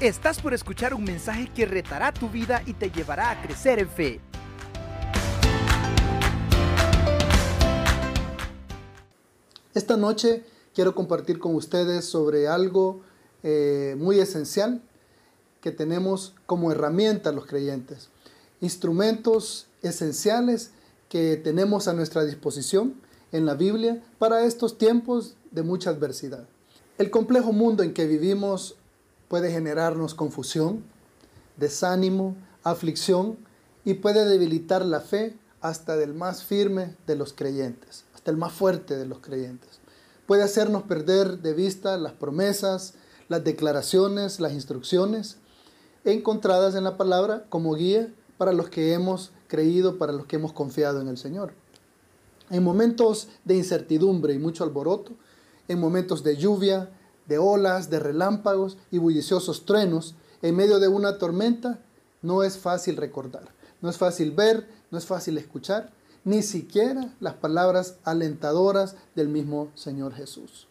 Estás por escuchar un mensaje que retará tu vida y te llevará a crecer en fe. Esta noche quiero compartir con ustedes sobre algo eh, muy esencial que tenemos como herramienta los creyentes. Instrumentos esenciales que tenemos a nuestra disposición en la Biblia para estos tiempos de mucha adversidad. El complejo mundo en que vivimos puede generarnos confusión, desánimo, aflicción y puede debilitar la fe hasta del más firme de los creyentes, hasta el más fuerte de los creyentes. Puede hacernos perder de vista las promesas, las declaraciones, las instrucciones encontradas en la palabra como guía para los que hemos creído, para los que hemos confiado en el Señor. En momentos de incertidumbre y mucho alboroto, en momentos de lluvia, de olas, de relámpagos y bulliciosos truenos, en medio de una tormenta, no es fácil recordar, no es fácil ver, no es fácil escuchar, ni siquiera las palabras alentadoras del mismo Señor Jesús.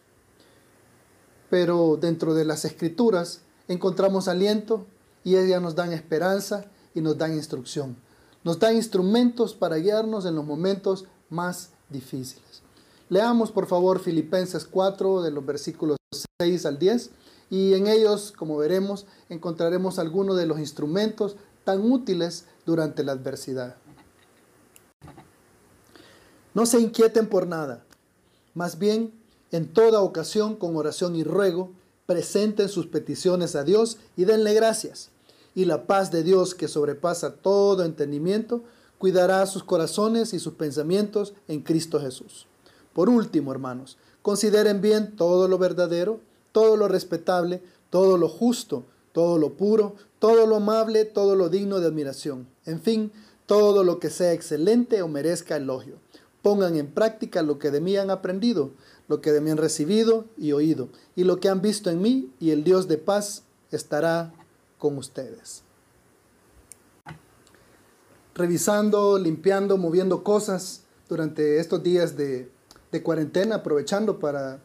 Pero dentro de las escrituras encontramos aliento y ellas nos dan esperanza y nos dan instrucción. Nos dan instrumentos para guiarnos en los momentos más difíciles. Leamos por favor Filipenses 4 de los versículos 6 al 10 y en ellos, como veremos, encontraremos algunos de los instrumentos tan útiles durante la adversidad. No se inquieten por nada, más bien en toda ocasión con oración y ruego, presenten sus peticiones a Dios y denle gracias. Y la paz de Dios que sobrepasa todo entendimiento, cuidará sus corazones y sus pensamientos en Cristo Jesús. Por último, hermanos, consideren bien todo lo verdadero, todo lo respetable, todo lo justo, todo lo puro, todo lo amable, todo lo digno de admiración. En fin, todo lo que sea excelente o merezca elogio. Pongan en práctica lo que de mí han aprendido, lo que de mí han recibido y oído, y lo que han visto en mí, y el Dios de paz estará con ustedes revisando, limpiando, moviendo cosas durante estos días de, cuarentena, aprovechando para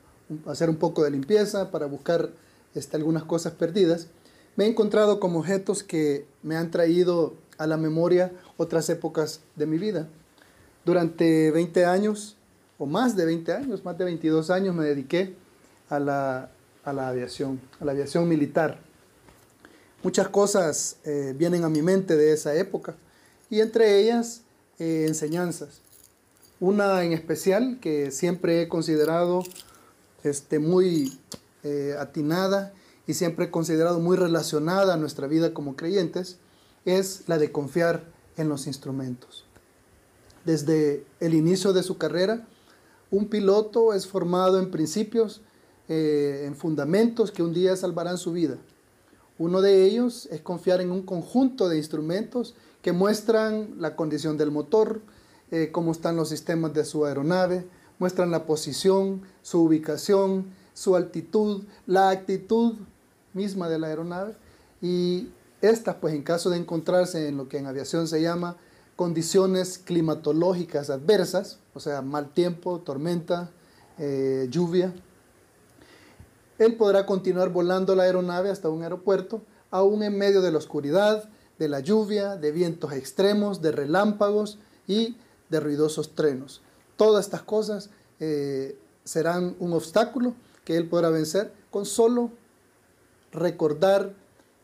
hacer un poco de limpieza, para buscar este, algunas cosas perdidas, me he encontrado con objetos que me han traído a la memoria otras épocas de mi vida. Durante 20 años, o más de 20 años, más de 22 años, me dediqué a la, aviación, a la aviación militar. Muchas cosas eh, vienen a mi mente de esa época y entre ellas eh, enseñanzas. Una en especial que siempre he considerado este, muy eh, atinada y siempre considerado muy relacionada a nuestra vida como creyentes es la de confiar en los instrumentos. Desde el inicio de su carrera, un piloto es formado en principios, eh, en fundamentos que un día salvarán su vida. Uno de ellos es confiar en un conjunto de instrumentos que muestran la condición del motor, eh, cómo están los sistemas de su aeronave, muestran la posición, su ubicación, su altitud, la actitud misma de la aeronave y estas pues en caso de encontrarse en lo que en aviación se llama condiciones climatológicas adversas, o sea, mal tiempo, tormenta, eh, lluvia, él podrá continuar volando la aeronave hasta un aeropuerto, aún en medio de la oscuridad, de la lluvia, de vientos extremos, de relámpagos y de ruidosos trenos. Todas estas cosas eh, serán un obstáculo que él podrá vencer con solo recordar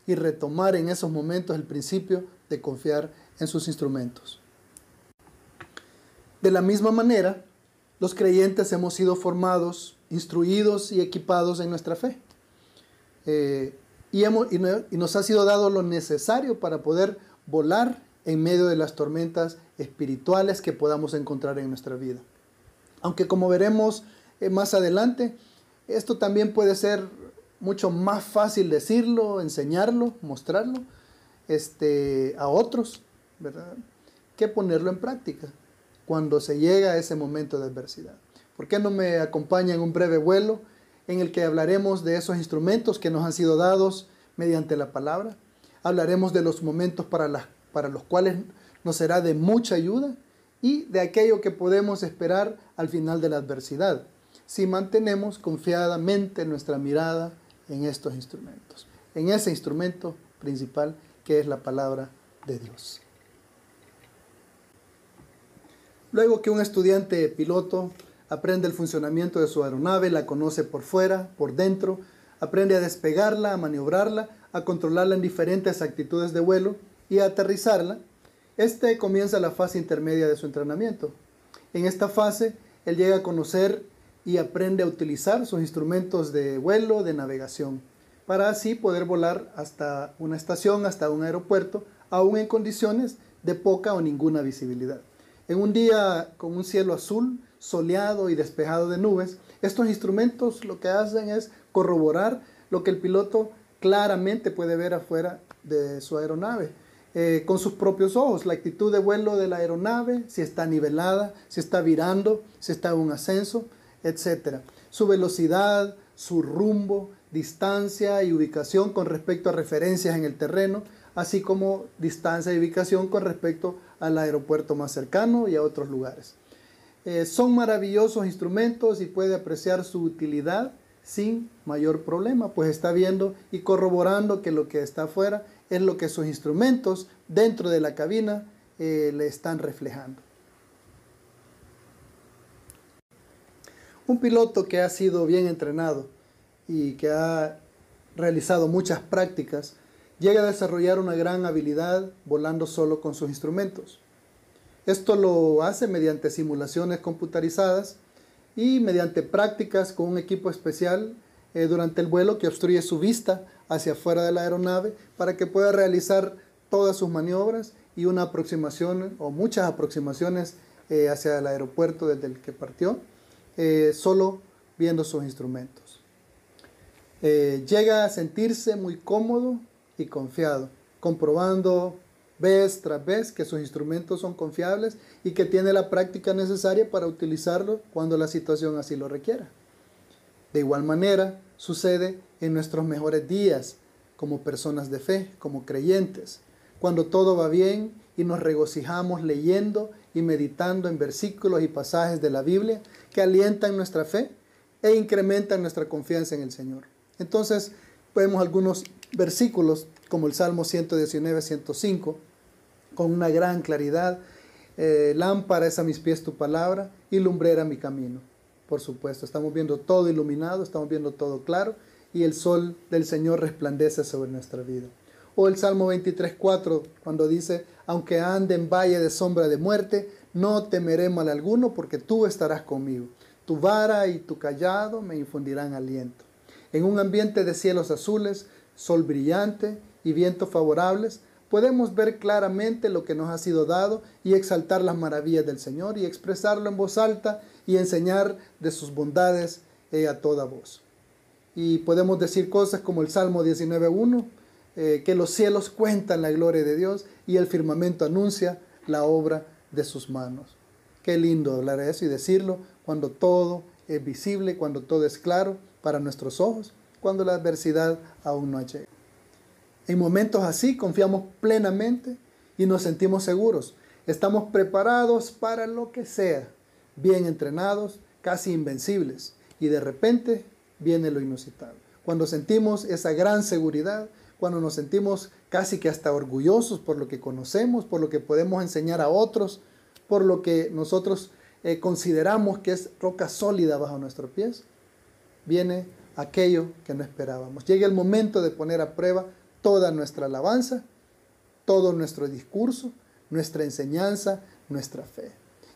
y retomar en esos momentos el principio de confiar en sus instrumentos. De la misma manera, los creyentes hemos sido formados, instruidos y equipados en nuestra fe. Eh, y, nos ha sido dado lo necesario para poder volar en medio de las tormentas espirituales que podamos encontrar en nuestra vida. Aunque como veremos eh, más adelante, esto también puede ser mucho más fácil decirlo, enseñarlo, mostrarlo este, a otros, ¿verdad? Que ponerlo en práctica cuando se llega a ese momento de adversidad. ¿Por qué no me acompaña en un breve vuelo en el que hablaremos de esos instrumentos que nos han sido dados mediante la palabra. Hablaremos de los momentos para, para los cuales nos será de mucha ayuda y de aquello que podemos esperar al final de la adversidad, si mantenemos confiadamente nuestra mirada en estos instrumentos. en ese instrumento principal que es la palabra de Dios. Luego que un estudiante piloto aprende el funcionamiento de su aeronave, la conoce por fuera, por dentro, aprende a despegarla, a maniobrarla, a controlarla en diferentes actitudes de vuelo y aterrizarla, este comienza la fase intermedia de su entrenamiento. En esta fase, él llega a conocer y aprende a utilizar sus instrumentos de vuelo, de navegación, para así poder volar hasta una estación, hasta un aeropuerto, aún en condiciones de poca o ninguna visibilidad. En un día con un cielo azul, soleado y despejado de nubes, estos instrumentos lo que hacen es corroborar lo que el piloto claramente puede ver afuera de su aeronave. Eh, con sus propios ojos, la actitud de vuelo de la aeronave, si está nivelada, si está virando, si está en un ascenso, etc. Su velocidad, su rumbo, distancia y ubicación con respecto a referencias en el terreno, así como distancia y ubicación con respecto al aeropuerto más cercano y a otros lugares. Eh, son maravillosos instrumentos y puede apreciar su utilidad sin mayor problema, pues está viendo y corroborando que lo que está afuera es lo que sus instrumentos dentro de la cabina eh, le están reflejando. Un piloto que ha sido bien entrenado y que ha realizado muchas prácticas llega a desarrollar una gran habilidad volando solo con sus instrumentos. Esto lo hace mediante simulaciones computarizadas y mediante prácticas con un equipo especial eh, durante el vuelo que obstruye su vista hacia afuera de la aeronave para que pueda realizar todas sus maniobras y una aproximación o muchas aproximaciones eh, hacia el aeropuerto desde el que partió, eh, solo viendo sus instrumentos. llega a sentirse muy cómodo y confiado, comprobando vez tras vez que sus instrumentos son confiables y que tiene la práctica necesaria para utilizarlo cuando la situación así lo requiera. De igual manera, sucede en nuestros mejores días como personas de fe, como creyentes, cuando todo va bien y nos regocijamos leyendo y meditando en versículos y pasajes de la Biblia que alientan nuestra fe e incrementan nuestra confianza en el Señor. Entonces, vemos algunos versículos como el Salmo 119, 105, con una gran claridad. Eh, lámpara es a mis pies tu palabra y lumbrera mi camino. Por supuesto, estamos viendo todo iluminado, estamos viendo todo claro y el sol del Señor resplandece sobre nuestra vida. O el Salmo 23, 4, cuando dice, aunque ande en valle de sombra de muerte, no temeré mal alguno porque tú estarás conmigo. Tu vara y tu callado me infundirán aliento. En un ambiente de cielos azules, sol brillante y vientos favorables, podemos ver claramente lo que nos ha sido dado y exaltar las maravillas del Señor y expresarlo en voz alta y enseñar de sus bondades eh, a toda voz. Y podemos decir cosas como el Salmo 19.1, eh, que los cielos cuentan la gloria de Dios y el firmamento anuncia la obra de sus manos. Qué lindo hablar eso y decirlo cuando todo es visible, cuando todo es claro para nuestros ojos, cuando la adversidad aún no ha llegado. En momentos así confiamos plenamente y nos sentimos seguros. Estamos preparados para lo que sea, bien entrenados, casi invencibles. Y de repente viene lo inusitado. Cuando sentimos esa gran seguridad, cuando nos sentimos casi que hasta orgullosos por lo que conocemos, por lo que podemos enseñar a otros, por lo que nosotros eh, consideramos que es roca sólida bajo nuestros pies, viene aquello que no esperábamos. Llega el momento de poner a prueba toda nuestra alabanza, todo nuestro discurso, nuestra enseñanza, nuestra fe.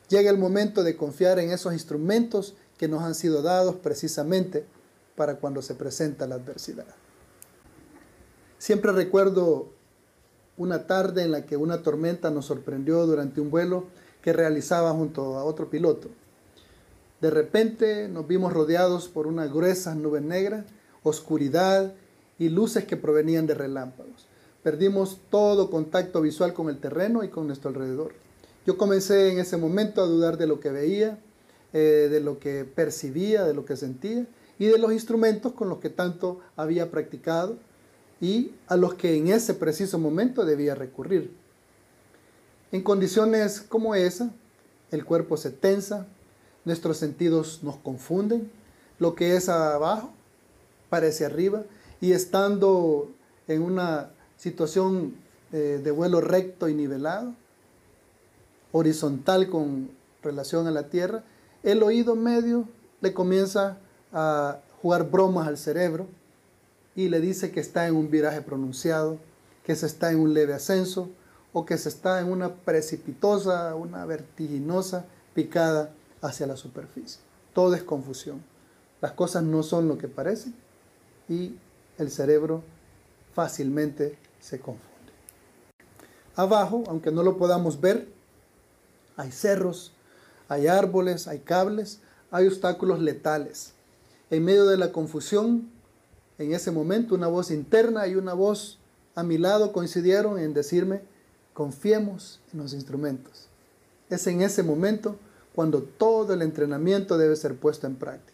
Llega el momento de confiar en esos instrumentos que nos han sido dados precisamente para cuando se presenta la adversidad. Siempre recuerdo una tarde en la que una tormenta nos sorprendió durante un vuelo que realizaba junto a otro piloto. De repente nos vimos rodeados por una gruesa nube negra, oscuridad y luces que provenían de relámpagos. Perdimos todo contacto visual con el terreno y con nuestro alrededor. Yo comencé en ese momento a dudar de lo que veía, eh, de lo que percibía, de lo que sentía y de los instrumentos con los que tanto había practicado y a los que en ese preciso momento debía recurrir. En condiciones como esa, el cuerpo se tensa, nuestros sentidos nos confunden, lo que es abajo parece arriba y estando en una situación eh, de vuelo recto y nivelado, horizontal con relación a la tierra, el oído medio le comienza a jugar bromas al cerebro y le dice que está en un viraje pronunciado, que se está en un leve ascenso o que se está en una precipitosa, una vertiginosa picada hacia la superficie. Todo es confusión. Las cosas no son lo que parecen y el cerebro fácilmente se confunde. Abajo, aunque no lo podamos ver, hay cerros, hay árboles, hay cables, hay obstáculos letales. En medio de la confusión, en ese momento una voz interna y una voz a mi lado coincidieron en decirme, confiemos en los instrumentos. Es en ese momento cuando todo el entrenamiento debe ser puesto en práctica.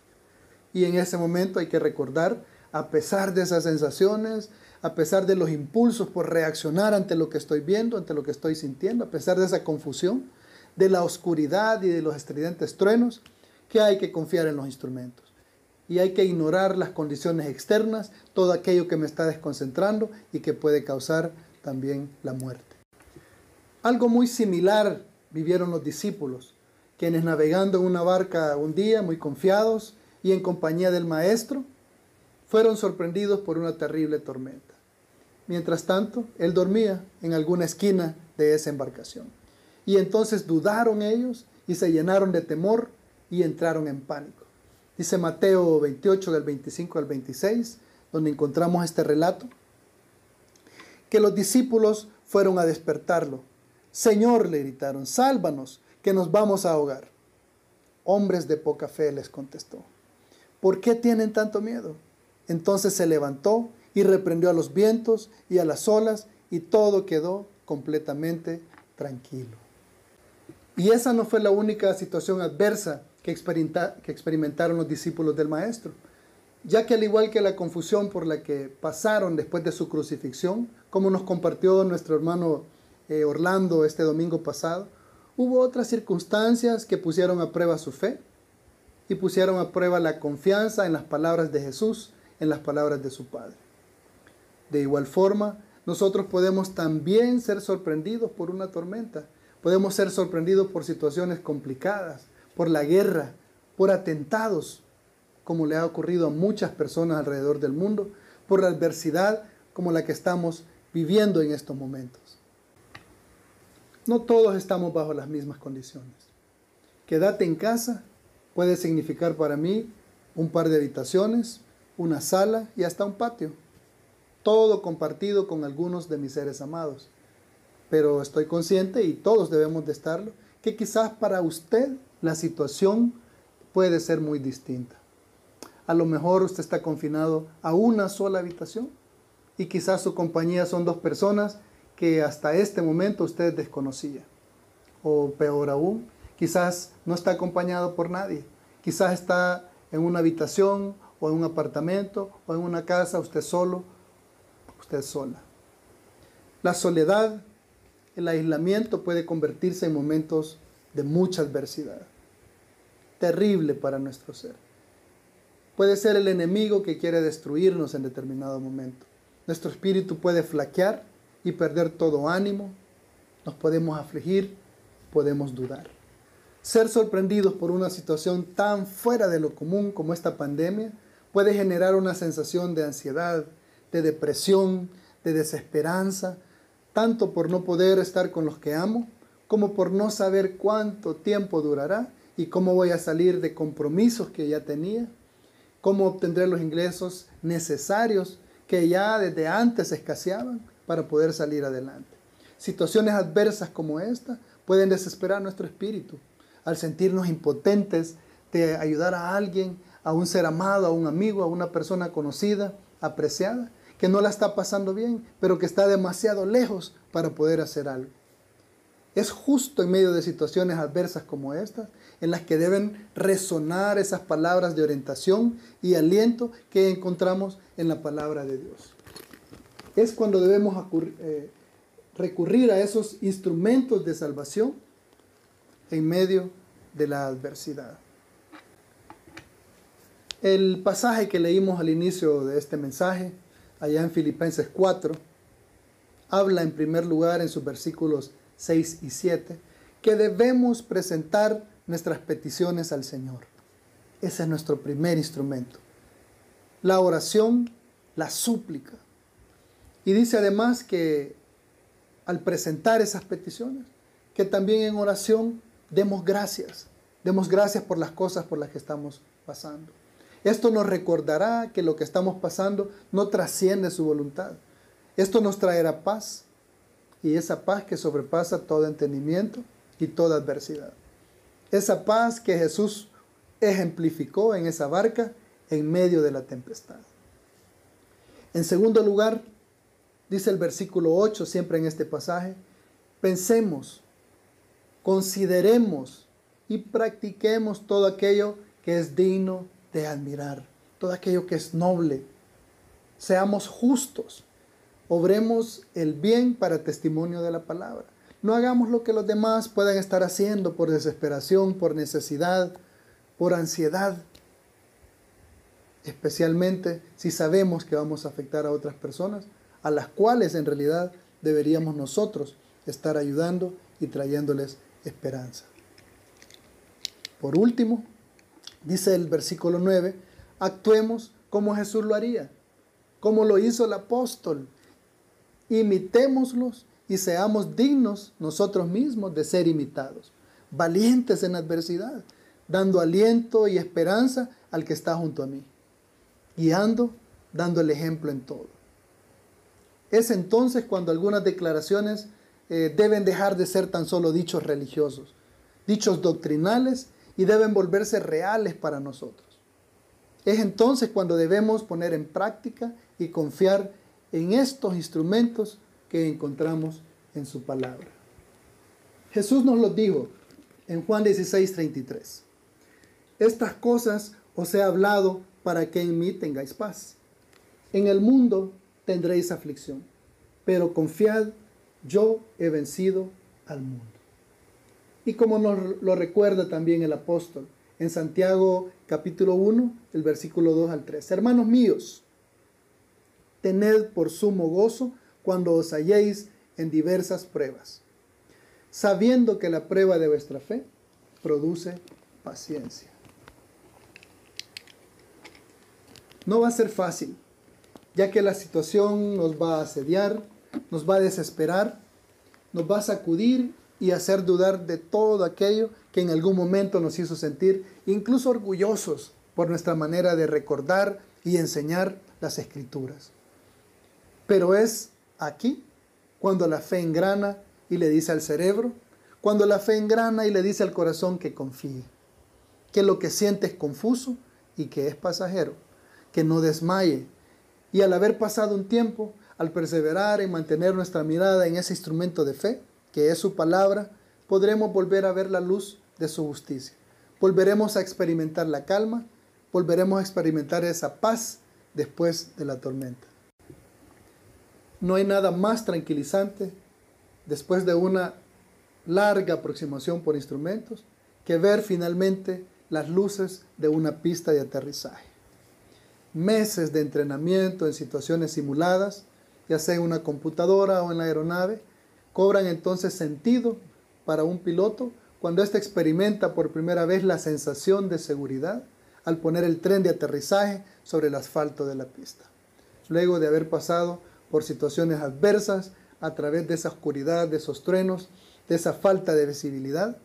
Y en ese momento hay que recordar, a pesar de esas sensaciones, a pesar de los impulsos por reaccionar ante lo que estoy viendo, ante lo que estoy sintiendo, a pesar de esa confusión, de la oscuridad y de los estridentes truenos, que hay que confiar en los instrumentos. Y hay que ignorar las condiciones externas, todo aquello que me está desconcentrando y que puede causar también la muerte. Algo muy similar vivieron los discípulos, quienes navegando en una barca un día, muy confiados y en compañía del Maestro, fueron sorprendidos por una terrible tormenta. Mientras tanto, él dormía en alguna esquina de esa embarcación. Y entonces dudaron ellos y se llenaron de temor y entraron en pánico. Dice Mateo 28 del 25 al 26, donde encontramos este relato, que los discípulos fueron a despertarlo. Señor, le gritaron, sálvanos, que nos vamos a ahogar. Hombres de poca fe les contestó. ¿Por qué tienen tanto miedo? Entonces se levantó y reprendió a los vientos y a las olas y todo quedó completamente tranquilo. Y esa no fue la única situación adversa que, experimentaron los discípulos del Maestro, ya que al igual que la confusión por la que pasaron después de su crucifixión, como nos compartió nuestro hermano eh, Orlando este domingo pasado, hubo otras circunstancias que pusieron a prueba su fe y pusieron a prueba la confianza en las palabras de Jesús, en las palabras de su Padre. De igual forma, nosotros podemos también ser sorprendidos por una tormenta, podemos ser sorprendidos por situaciones complicadas, por la guerra, por atentados, como le ha ocurrido a muchas personas alrededor del mundo, por la adversidad como la que estamos viviendo en estos momentos. No todos estamos bajo las mismas condiciones. Quédate en casa puede significar para mí un par de habitaciones, una sala y hasta un patio. Todo compartido con algunos de mis seres amados. Pero estoy consciente, y todos debemos de estarlo, que quizás para usted la situación puede ser muy distinta. A lo mejor usted está confinado a una sola habitación y quizás su compañía son dos personas que hasta este momento usted desconocía. O peor aún, quizás no está acompañado por nadie. Quizás está en una habitación o en un apartamento o en una casa, usted solo, usted sola. La soledad, el aislamiento puede convertirse en momentos de mucha adversidad terrible para nuestro ser. Puede ser el enemigo que quiere destruirnos en determinado momento. Nuestro espíritu puede flaquear y perder todo ánimo. Nos podemos afligir, podemos dudar. Ser sorprendidos por una situación tan fuera de lo común como esta pandemia puede generar una sensación de ansiedad, de depresión, de desesperanza, tanto por no poder estar con los que amo, como por no saber cuánto tiempo durará y cómo voy a salir de compromisos que ya tenía, cómo obtendré los ingresos necesarios que ya desde antes escaseaban para poder salir adelante. Situaciones adversas como esta pueden desesperar nuestro espíritu al sentirnos impotentes de ayudar a alguien, a un ser amado, a un amigo, a una persona conocida, apreciada, que no la está pasando bien, pero que está demasiado lejos para poder hacer algo. Es justo en medio de situaciones adversas como estas en las que deben resonar esas palabras de orientación y aliento que encontramos en la palabra de Dios. Es cuando debemos eh, recurrir a esos instrumentos de salvación en medio de la adversidad. El pasaje que leímos al inicio de este mensaje allá en Filipenses 4, habla en primer lugar en sus versículos 6 y 7 que debemos presentar nuestras peticiones al Señor. Ese es nuestro primer instrumento. La oración, la súplica. Y dice además que al presentar esas peticiones, que también en oración demos gracias. Demos gracias por las cosas por las que estamos pasando. Esto nos recordará que lo que estamos pasando no trasciende su voluntad. Esto nos traerá paz y esa paz que sobrepasa todo entendimiento y toda adversidad. Esa paz que Jesús ejemplificó en esa barca en medio de la tempestad. En segundo lugar, dice el versículo 8 siempre en este pasaje, pensemos, consideremos y practiquemos todo aquello que es digno de admirar, todo aquello que es noble. Seamos justos, obremos el bien para testimonio de la palabra. No hagamos lo que los demás puedan estar haciendo por desesperación, por necesidad, por ansiedad. Especialmente si sabemos que vamos a afectar a otras personas, a las cuales en realidad deberíamos nosotros estar ayudando y trayéndoles esperanza. Por último, dice el versículo 9, actuemos como Jesús lo haría, como lo hizo el apóstol. Imitémoslos y seamos dignos nosotros mismos de ser imitados, valientes en adversidad, dando aliento y esperanza al que está junto a mí, guiando, dando el ejemplo en todo. Es entonces cuando algunas declaraciones eh, deben dejar de ser tan solo dichos religiosos, dichos doctrinales y deben volverse reales para nosotros. Es entonces cuando debemos poner en práctica y confiar en estos instrumentos que encontramos en su palabra. Jesús nos lo dijo en Juan 16, 33. Estas cosas os he hablado para que en mí tengáis paz. En el mundo tendréis aflicción, pero confiad, yo he vencido al mundo. Y como nos lo recuerda también el apóstol en Santiago capítulo 1, el versículo 2 al 3. Hermanos míos, tened por sumo gozo cuando os halléis en diversas pruebas, sabiendo que la prueba de vuestra fe produce paciencia. No va a ser fácil, ya que la situación nos va a asediar, nos va a desesperar, nos va a sacudir y hacer dudar de todo aquello que en algún momento nos hizo sentir incluso orgullosos por nuestra manera de recordar y enseñar las escrituras. Pero es aquí cuando la fe engrana y le dice al cerebro, cuando la fe engrana y le dice al corazón que confíe, que lo que siente es confuso y que es pasajero, que no desmaye. Y al haber pasado un tiempo, al perseverar en mantener nuestra mirada en ese instrumento de fe, que es su palabra, podremos volver a ver la luz de su justicia. Volveremos a experimentar la calma, volveremos a experimentar esa paz después de la tormenta. No hay nada más tranquilizante después de una larga aproximación por instrumentos que ver finalmente las luces de una pista de aterrizaje. Meses de entrenamiento en situaciones simuladas, ya sea en una computadora o en la aeronave, cobran entonces sentido para un piloto cuando éste experimenta por primera vez la sensación de seguridad al poner el tren de aterrizaje sobre el asfalto de la pista. Luego de haber pasado por situaciones adversas, a través de esa oscuridad, de esos truenos, de esa falta de visibilidad.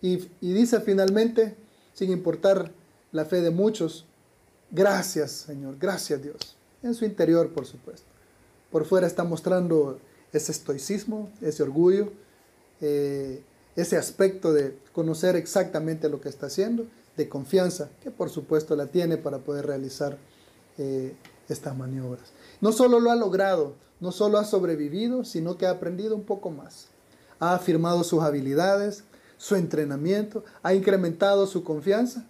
Y, y dice finalmente, sin importar la fe de muchos, gracias Señor, gracias Dios. En su interior, por supuesto. Por fuera está mostrando ese estoicismo, ese orgullo, eh, ese aspecto de conocer exactamente lo que está haciendo, de confianza, que por supuesto la tiene para poder realizar eh, estas maniobras. No solo lo ha logrado, no solo ha sobrevivido, sino que ha aprendido un poco más. Ha afirmado sus habilidades, su entrenamiento, ha incrementado su confianza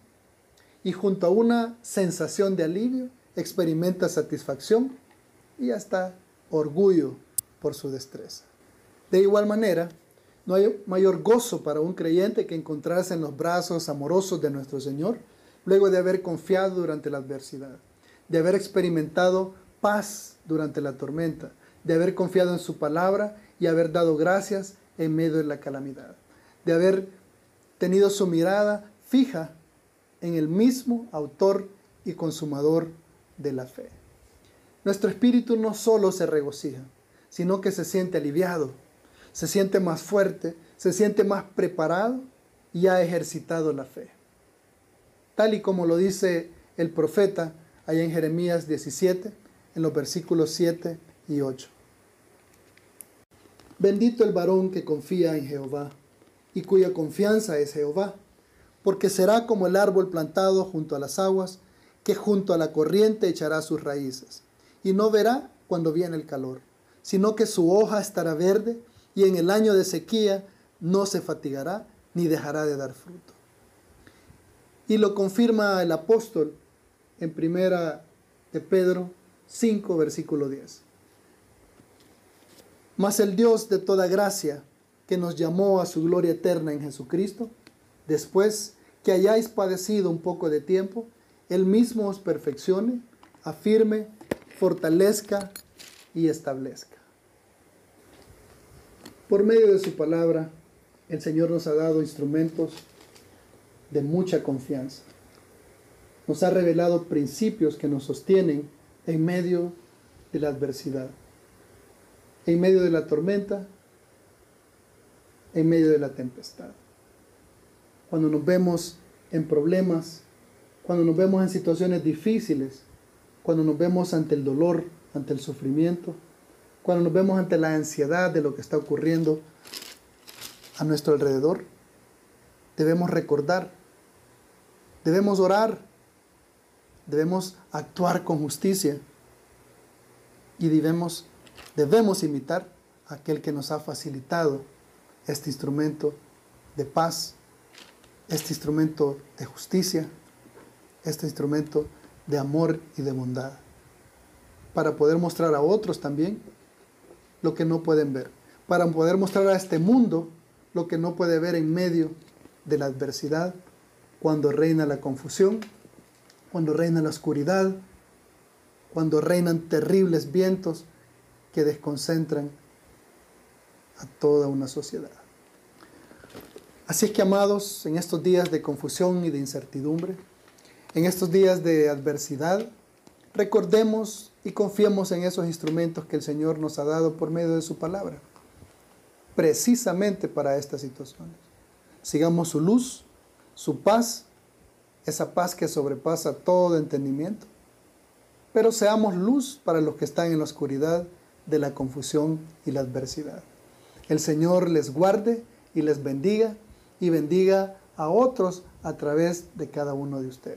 y junto a una sensación de alivio experimenta satisfacción y hasta orgullo por su destreza. De igual manera, no hay mayor gozo para un creyente que encontrarse en los brazos amorosos de nuestro Señor luego de haber confiado durante la adversidad, de haber experimentado paz durante la tormenta, de haber confiado en su palabra y haber dado gracias en medio de la calamidad, de haber tenido su mirada fija en el mismo autor y consumador de la fe. Nuestro espíritu no solo se regocija, sino que se siente aliviado, se siente más fuerte, se siente más preparado y ha ejercitado la fe. Tal y como lo dice el profeta allá en Jeremías 17, en los versículos 7 y 8. Bendito el varón que confía en Jehová y cuya confianza es Jehová, porque será como el árbol plantado junto a las aguas, que junto a la corriente echará sus raíces, y no verá cuando viene el calor, sino que su hoja estará verde, y en el año de sequía no se fatigará ni dejará de dar fruto. Y lo confirma el apóstol en primera de Pedro 5, versículo 10. Mas el Dios de toda gracia, que nos llamó a su gloria eterna en Jesucristo, después que hayáis padecido un poco de tiempo, Él mismo os perfeccione, afirme, fortalezca y establezca. Por medio de su palabra, el Señor nos ha dado instrumentos de mucha confianza. Nos ha revelado principios que nos sostienen en medio de la adversidad, en medio de la tormenta, en medio de la tempestad. Cuando nos vemos en problemas, cuando nos vemos en situaciones difíciles, cuando nos vemos ante el dolor, ante el sufrimiento, cuando nos vemos ante la ansiedad de lo que está ocurriendo a nuestro alrededor, debemos recordar, debemos orar, debemos actuar con justicia y debemos, debemos imitar a aquel que nos ha facilitado este instrumento de paz, este instrumento de justicia, este instrumento de amor y de bondad, para poder mostrar a otros también lo que no pueden ver, para poder mostrar a este mundo lo que no puede ver en medio de la adversidad, cuando reina la confusión, cuando reina la oscuridad, cuando reinan terribles vientos que desconcentran a toda una sociedad. Así es que, amados, en estos días de confusión y de incertidumbre, en estos días de adversidad, recordemos y confiemos en esos instrumentos que el Señor nos ha dado por medio de su palabra, precisamente para estas situaciones. Sigamos su luz, su paz, esa paz que sobrepasa todo entendimiento, pero seamos luz para los que están en la oscuridad de la confusión y la adversidad. El Señor les guarde y les bendiga y bendiga a otros a través de cada uno de ustedes.